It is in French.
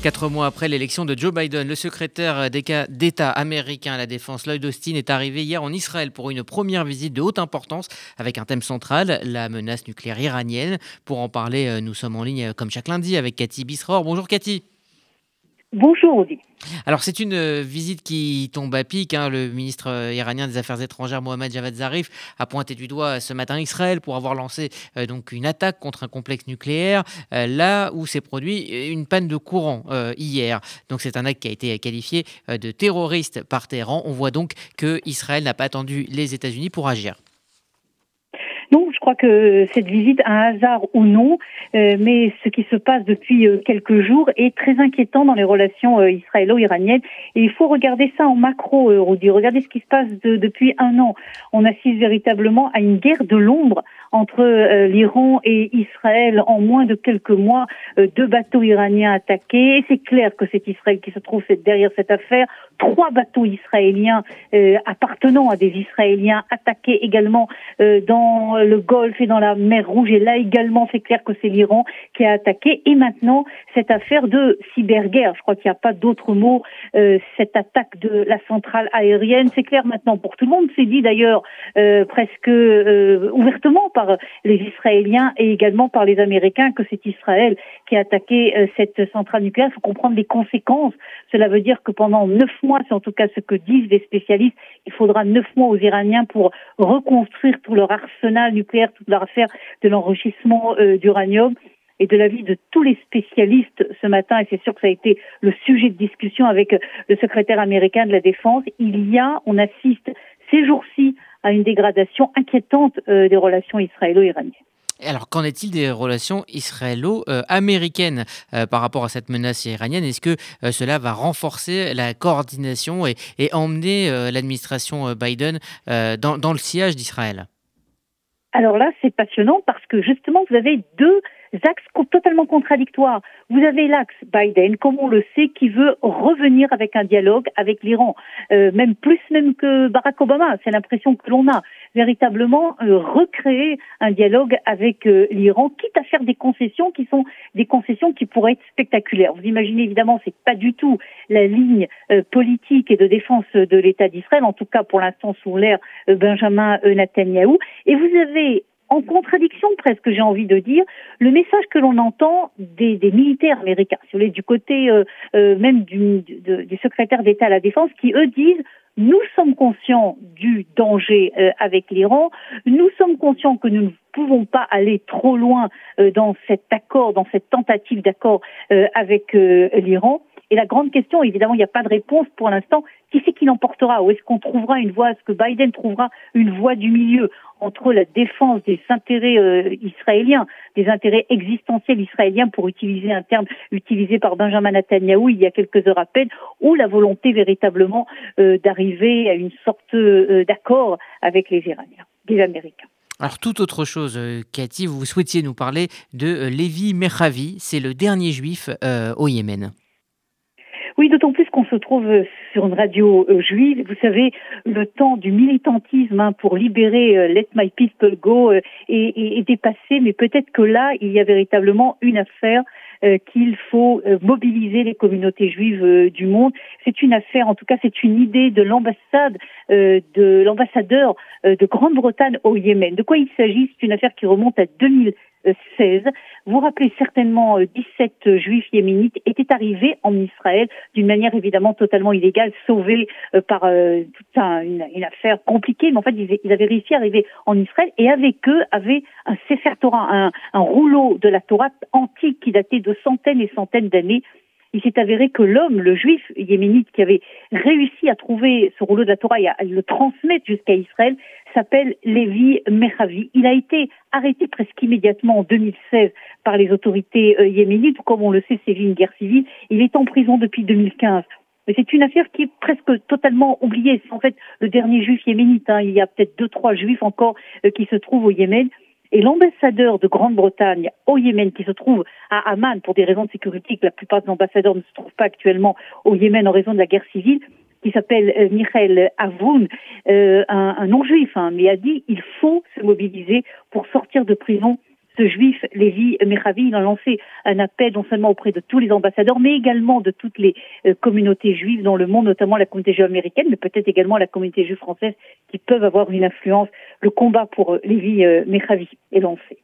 Quatre mois après l'élection de Joe Biden, le secrétaire d'État américain à la Défense, Lloyd Austin, est arrivé hier en Israël pour une première visite de haute importance avec un thème central, la menace nucléaire iranienne. Pour en parler, euh, nous sommes en ligne euh, comme chaque lundi avec Cathy Bisror. Bonjour Cathy. Bonjour Audi. Alors c'est une euh, visite qui tombe à pic. Hein. Le ministre euh, iranien des Affaires étrangères Mohamed Javad Zarif a pointé du doigt ce matin Israël pour avoir lancé euh, donc une attaque contre un complexe nucléaire là où s'est produit une panne de courant hier. Donc c'est un acte qui a été qualifié de terroriste par Téhéran. On voit donc que Israël n'a pas attendu les États-Unis pour agir. Non, je crois que cette visite, un hasard ou non, euh, mais ce qui se passe depuis euh, quelques jours est très inquiétant dans les relations euh, israélo-iraniennes. Et il faut regarder ça en macro, Rudy. Regardez ce qui se passe depuis un an. On assiste véritablement à une guerre de l'ombre entre l'Iran et Israël en moins de quelques mois. deux bateaux iraniens attaqués. C'est clair que c'est Israël qui se trouve derrière cette affaire. Trois bateaux israéliens appartenant à des Israéliens attaqués également dans le Golfe et dans la mer Rouge. Et là également, c'est clair que c'est l'Iran qui a attaqué. Et maintenant, cette affaire de cyberguerre, je crois qu'il n'y a pas d'autre mot, euh, cette attaque de la centrale aérienne, c'est clair maintenant pour tout le monde. C'est dit d'ailleurs euh, presque euh, ouvertement par les Israéliens et également par les Américains que c'est Israël qui a attaqué cette centrale nucléaire. Il faut comprendre les conséquences. Cela veut dire que pendant neuf mois, c'est en tout cas ce que disent les spécialistes, il faudra neuf mois aux Iraniens pour reconstruire tout leur arsenal nucléaire, toute leur affaire de l'enrichissement d'uranium et de l'avis de tous les spécialistes ce matin, et c'est sûr que ça a été le sujet de discussion avec le secrétaire américain de la Défense, il y a, on assiste ces jours-ci à une dégradation inquiétante euh, des relations israélo-iraniennes. Alors, qu'en est-il des relations israélo-américaines euh, par rapport à cette menace iranienne? Est-ce que euh, cela va renforcer la coordination et, emmener l'administration Biden dans, dans le sillage d'Israël? Alors là, c'est passionnant parce que justement, vous avez deux axes totalement contradictoires. Vous avez l'axe Biden, comme on le sait, qui veut revenir avec un dialogue avec l'Iran, euh, même plus même que Barack Obama. C'est l'impression que l'on a véritablement euh, recréer un dialogue avec euh, l'Iran, quitte à faire des concessions qui sont des concessions qui pourraient être spectaculaires. Vous imaginez évidemment, c'est pas du tout la ligne politique et de défense de l'État d'Israël, en tout cas pour l'instant sous l'ère Benjamin Netanyahou. Et vous avez en contradiction presque, j'ai envie de dire, le message que l'on entend des, des, militaires américains, si vous voulez, du côté euh, euh, même du, du secrétaire d'État à la Défense, qui eux disent nous sommes conscients du danger euh, avec l'Iran, nous sommes conscients que nous ne pouvons pas aller trop loin dans cet accord, dans cette tentative d'accord avec l'Iran. Et la grande question, évidemment, il n'y a pas de réponse pour l'instant. Qui c'est qui l'emportera? Ou est-ce qu'on trouvera une voie Est-ce que Biden trouvera une voie du milieu? Entre la défense des intérêts euh, israéliens, des intérêts existentiels israéliens, pour utiliser un terme utilisé par Benjamin Netanyahu il y a quelques heures à peine, ou la volonté véritablement euh, d'arriver à une sorte euh, d'accord avec les Iraniens, les Américains. Alors, toute autre chose, Cathy, vous souhaitiez nous parler de Lévi Merhavi, c'est le dernier juif au Yémen. D'autant plus qu'on se trouve sur une radio euh, juive. Vous savez, le temps du militantisme hein, pour libérer euh, Let My People Go euh, est, dépassé, mais peut-être que là, il y a véritablement une affaire qu'il faut mobiliser les communautés juives du monde. C'est une affaire, en tout cas, c'est une idée de l'ambassade, de l'ambassadeur de Grande-Bretagne au Yémen. De quoi il s'agit? C'est une affaire qui remonte à 2000. 16. Vous rappelez certainement 17 euh, juifs yéménites étaient arrivés en Israël d'une manière évidemment totalement illégale, sauvés euh, par euh, toute une, affaire compliquée, mais en fait ils, avaient réussi à arriver en Israël et avec eux avaient un Sefer Torah, un, un rouleau de la Torah antique qui datait de centaines et centaines d'années il s'est avéré que l'homme, le juif yéménite qui avait réussi à trouver ce rouleau de la Torah et à le transmettre jusqu'à Israël, s'appelle Lévi Mechavi. Il a été arrêté presque immédiatement en 2016 par les autorités euh, yéménites. Comme on le sait, c'est une guerre civile. Il est en prison depuis 2015. Mais c'est une affaire qui est presque totalement oubliée. C'est en fait le dernier juif yéménite. Hein. Il y a peut-être deux, trois juifs encore euh, qui se trouvent au Yémen. Et l'ambassadeur de Grande-Bretagne au Yémen, qui se trouve à Amman pour des raisons de sécurité, que la plupart des ambassadeurs ne se trouvent pas actuellement au Yémen en raison de la guerre civile, qui s'appelle euh, Michael Avoun, euh, un, non-juif, hein, mais a dit il faut se mobiliser pour sortir de prison ce juif, Lévi Mechavi, il a lancé un appel non seulement auprès de tous les ambassadeurs, mais également de toutes les euh, communautés juives dans le monde, notamment la communauté juive américaine, mais peut-être également la communauté juive française, qui peuvent avoir une influence. Le combat pour Lévi Mechavi est lancé.